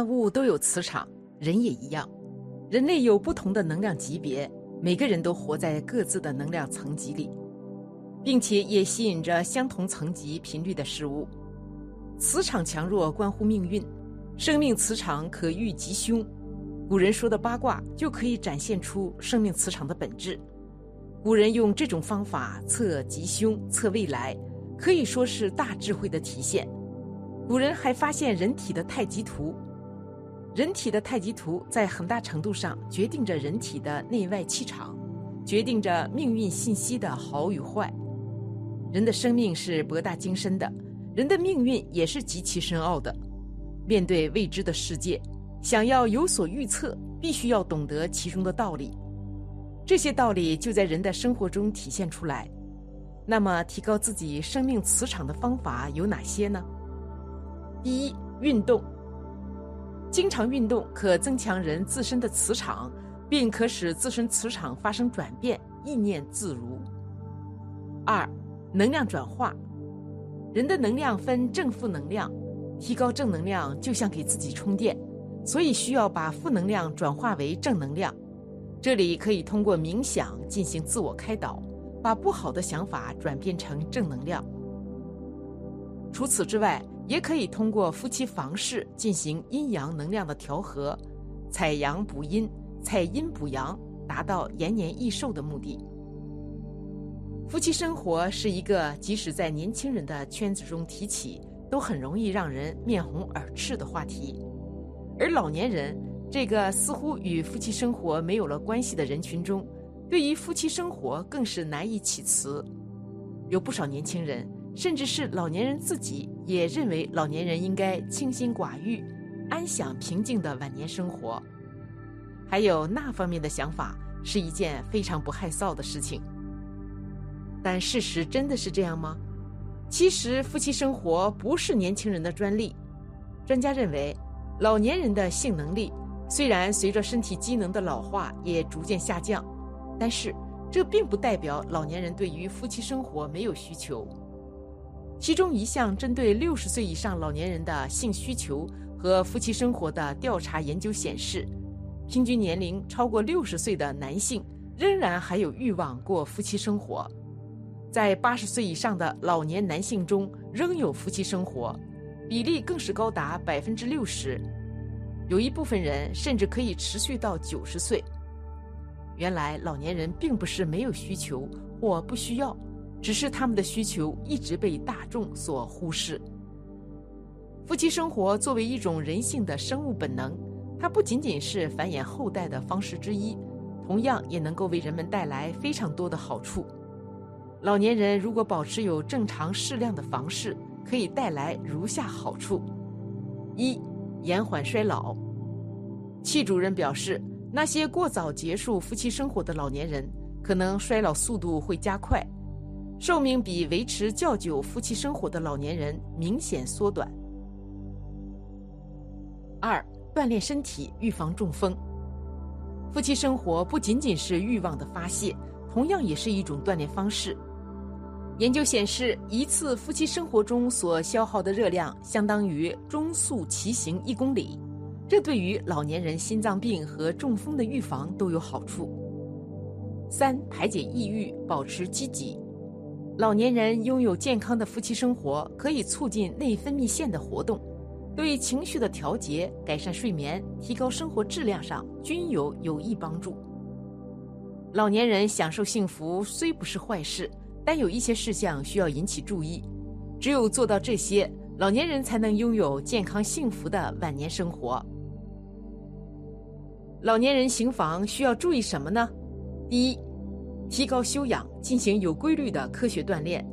万物都有磁场，人也一样。人类有不同的能量级别，每个人都活在各自的能量层级里，并且也吸引着相同层级频率的事物。磁场强弱关乎命运，生命磁场可遇吉凶。古人说的八卦就可以展现出生命磁场的本质。古人用这种方法测吉凶、测未来，可以说是大智慧的体现。古人还发现人体的太极图。人体的太极图在很大程度上决定着人体的内外气场，决定着命运信息的好与坏。人的生命是博大精深的，人的命运也是极其深奥的。面对未知的世界，想要有所预测，必须要懂得其中的道理。这些道理就在人的生活中体现出来。那么，提高自己生命磁场的方法有哪些呢？第一，运动。经常运动可增强人自身的磁场，并可使自身磁场发生转变，意念自如。二，能量转化。人的能量分正负能量，提高正能量就像给自己充电，所以需要把负能量转化为正能量。这里可以通过冥想进行自我开导，把不好的想法转变成正能量。除此之外，也可以通过夫妻房事进行阴阳能量的调和，采阳补阴，采阴补阳，达到延年益寿的目的。夫妻生活是一个即使在年轻人的圈子中提起，都很容易让人面红耳赤的话题，而老年人这个似乎与夫妻生活没有了关系的人群中，对于夫妻生活更是难以启齿。有不少年轻人。甚至是老年人自己也认为，老年人应该清心寡欲，安享平静的晚年生活。还有那方面的想法，是一件非常不害臊的事情。但事实真的是这样吗？其实，夫妻生活不是年轻人的专利。专家认为，老年人的性能力虽然随着身体机能的老化也逐渐下降，但是这并不代表老年人对于夫妻生活没有需求。其中一项针对六十岁以上老年人的性需求和夫妻生活的调查研究显示，平均年龄超过六十岁的男性仍然还有欲望过夫妻生活，在八十岁以上的老年男性中仍有夫妻生活，比例更是高达百分之六十，有一部分人甚至可以持续到九十岁。原来老年人并不是没有需求或不需要。只是他们的需求一直被大众所忽视。夫妻生活作为一种人性的生物本能，它不仅仅是繁衍后代的方式之一，同样也能够为人们带来非常多的好处。老年人如果保持有正常适量的房事，可以带来如下好处：一、延缓衰老。戚主任表示，那些过早结束夫妻生活的老年人，可能衰老速度会加快。寿命比维持较久夫妻生活的老年人明显缩短。二、锻炼身体，预防中风。夫妻生活不仅仅是欲望的发泄，同样也是一种锻炼方式。研究显示，一次夫妻生活中所消耗的热量相当于中速骑行一公里，这对于老年人心脏病和中风的预防都有好处。三、排解抑郁，保持积极。老年人拥有健康的夫妻生活，可以促进内分泌腺的活动，对情绪的调节、改善睡眠、提高生活质量上均有有益帮助。老年人享受幸福虽不是坏事，但有一些事项需要引起注意。只有做到这些，老年人才能拥有健康幸福的晚年生活。老年人行房需要注意什么呢？第一。提高修养，进行有规律的科学锻炼。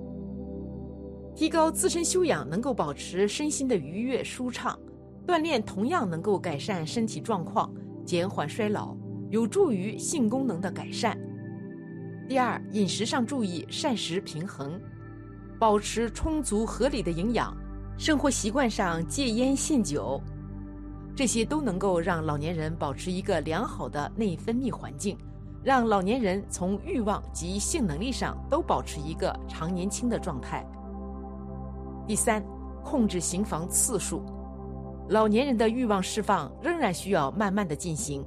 提高自身修养能够保持身心的愉悦舒畅，锻炼同样能够改善身体状况，减缓衰老，有助于性功能的改善。第二，饮食上注意膳食平衡，保持充足合理的营养，生活习惯上戒烟限酒，这些都能够让老年人保持一个良好的内分泌环境。让老年人从欲望及性能力上都保持一个常年轻的状态。第三，控制行房次数。老年人的欲望释放仍然需要慢慢的进行。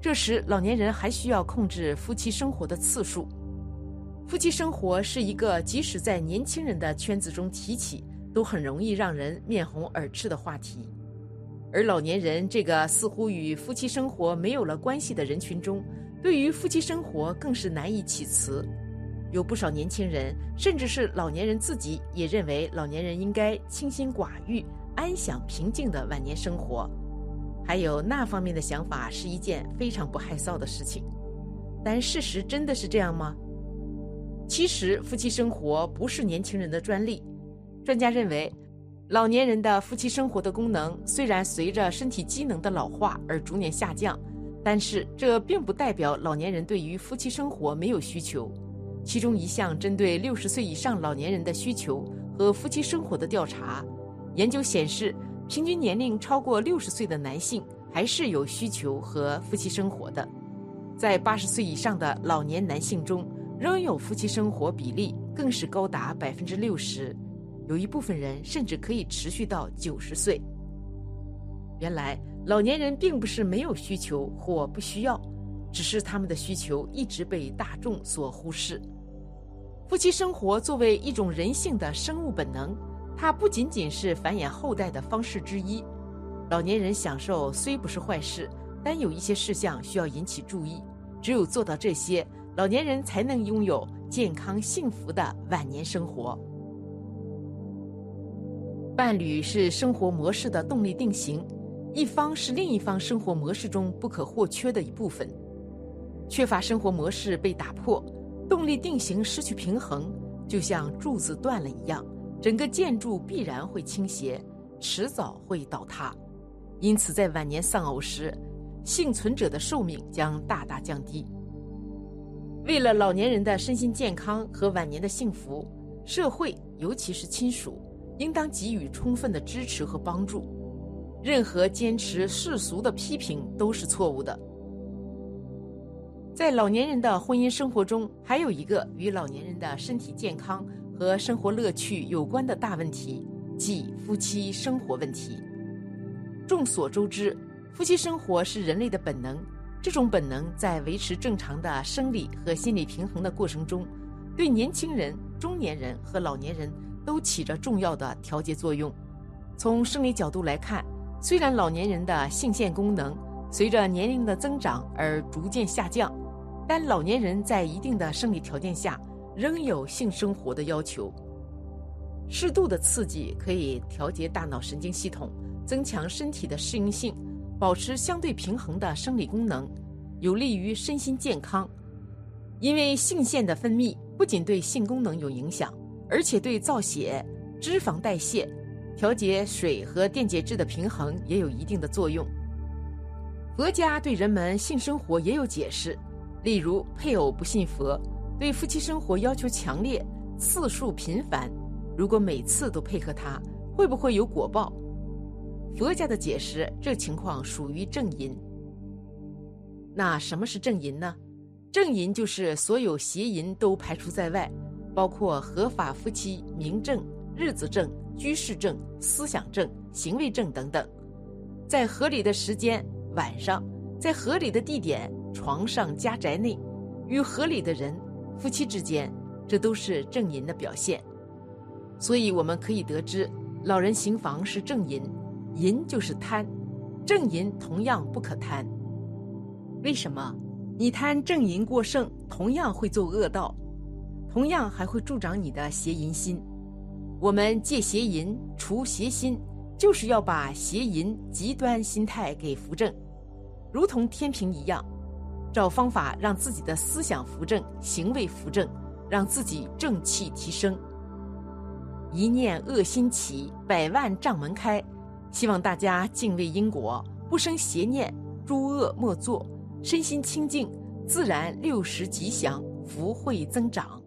这时，老年人还需要控制夫妻生活的次数。夫妻生活是一个即使在年轻人的圈子中提起，都很容易让人面红耳赤的话题。而老年人这个似乎与夫妻生活没有了关系的人群中，对于夫妻生活更是难以启齿。有不少年轻人，甚至是老年人自己，也认为老年人应该清心寡欲、安享平静的晚年生活。还有那方面的想法是一件非常不害臊的事情，但事实真的是这样吗？其实夫妻生活不是年轻人的专利。专家认为，老年人的夫妻生活的功能虽然随着身体机能的老化而逐年下降，但是这并不代表老年人对于夫妻生活没有需求。其中一项针对六十岁以上老年人的需求和夫妻生活的调查研究显示。平均年龄超过六十岁的男性还是有需求和夫妻生活的，在八十岁以上的老年男性中，仍有夫妻生活比例更是高达百分之六十，有一部分人甚至可以持续到九十岁。原来老年人并不是没有需求或不需要，只是他们的需求一直被大众所忽视。夫妻生活作为一种人性的生物本能。它不仅仅是繁衍后代的方式之一，老年人享受虽不是坏事，但有一些事项需要引起注意。只有做到这些，老年人才能拥有健康幸福的晚年生活。伴侣是生活模式的动力定型，一方是另一方生活模式中不可或缺的一部分。缺乏生活模式被打破，动力定型失去平衡，就像柱子断了一样。整个建筑必然会倾斜，迟早会倒塌，因此在晚年丧偶时，幸存者的寿命将大大降低。为了老年人的身心健康和晚年的幸福，社会尤其是亲属应当给予充分的支持和帮助。任何坚持世俗的批评都是错误的。在老年人的婚姻生活中，还有一个与老年人的身体健康。和生活乐趣有关的大问题，即夫妻生活问题。众所周知，夫妻生活是人类的本能。这种本能在维持正常的生理和心理平衡的过程中，对年轻人、中年人和老年人都起着重要的调节作用。从生理角度来看，虽然老年人的性腺功能随着年龄的增长而逐渐下降，但老年人在一定的生理条件下。仍有性生活的要求。适度的刺激可以调节大脑神经系统，增强身体的适应性，保持相对平衡的生理功能，有利于身心健康。因为性腺的分泌不仅对性功能有影响，而且对造血、脂肪代谢、调节水和电解质的平衡也有一定的作用。佛家对人们性生活也有解释，例如配偶不信佛。对夫妻生活要求强烈，次数频繁。如果每次都配合他，会不会有果报？佛家的解释，这情况属于正淫。那什么是正淫呢？正淫就是所有邪淫都排除在外，包括合法夫妻、名正、日子正、居士正、思想正、行为正等等，在合理的时间晚上，在合理的地点床上家宅内，与合理的人。夫妻之间，这都是正淫的表现，所以我们可以得知，老人行房是正淫，淫就是贪，正淫同样不可贪。为什么？你贪正淫过剩，同样会做恶道，同样还会助长你的邪淫心。我们戒邪淫，除邪心，就是要把邪淫极端心态给扶正，如同天平一样。找方法让自己的思想扶正，行为扶正，让自己正气提升。一念恶心起，百万障门开。希望大家敬畏因果，不生邪念，诸恶莫作，身心清净，自然六十吉祥，福慧增长。